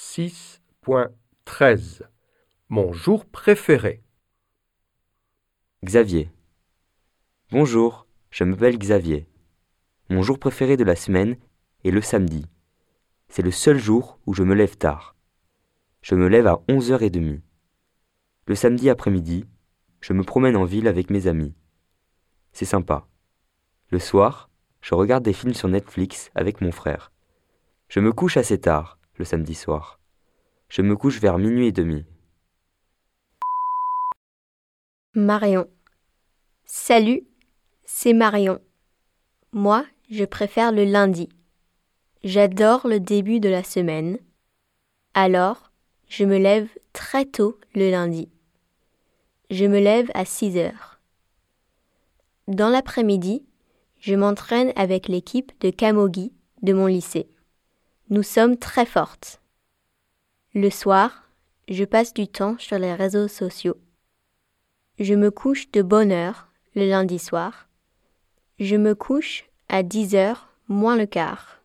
6.13 Mon jour préféré. Xavier. Bonjour, je m'appelle Xavier. Mon jour préféré de la semaine est le samedi. C'est le seul jour où je me lève tard. Je me lève à 11h30. Le samedi après-midi, je me promène en ville avec mes amis. C'est sympa. Le soir, je regarde des films sur Netflix avec mon frère. Je me couche assez tard le samedi soir. Je me couche vers minuit et demi. Marion. Salut, c'est Marion. Moi, je préfère le lundi. J'adore le début de la semaine. Alors, je me lève très tôt le lundi. Je me lève à 6 heures. Dans l'après-midi, je m'entraîne avec l'équipe de Camogi de mon lycée. Nous sommes très fortes. Le soir, je passe du temps sur les réseaux sociaux. Je me couche de bonne heure le lundi soir. Je me couche à 10 heures moins le quart.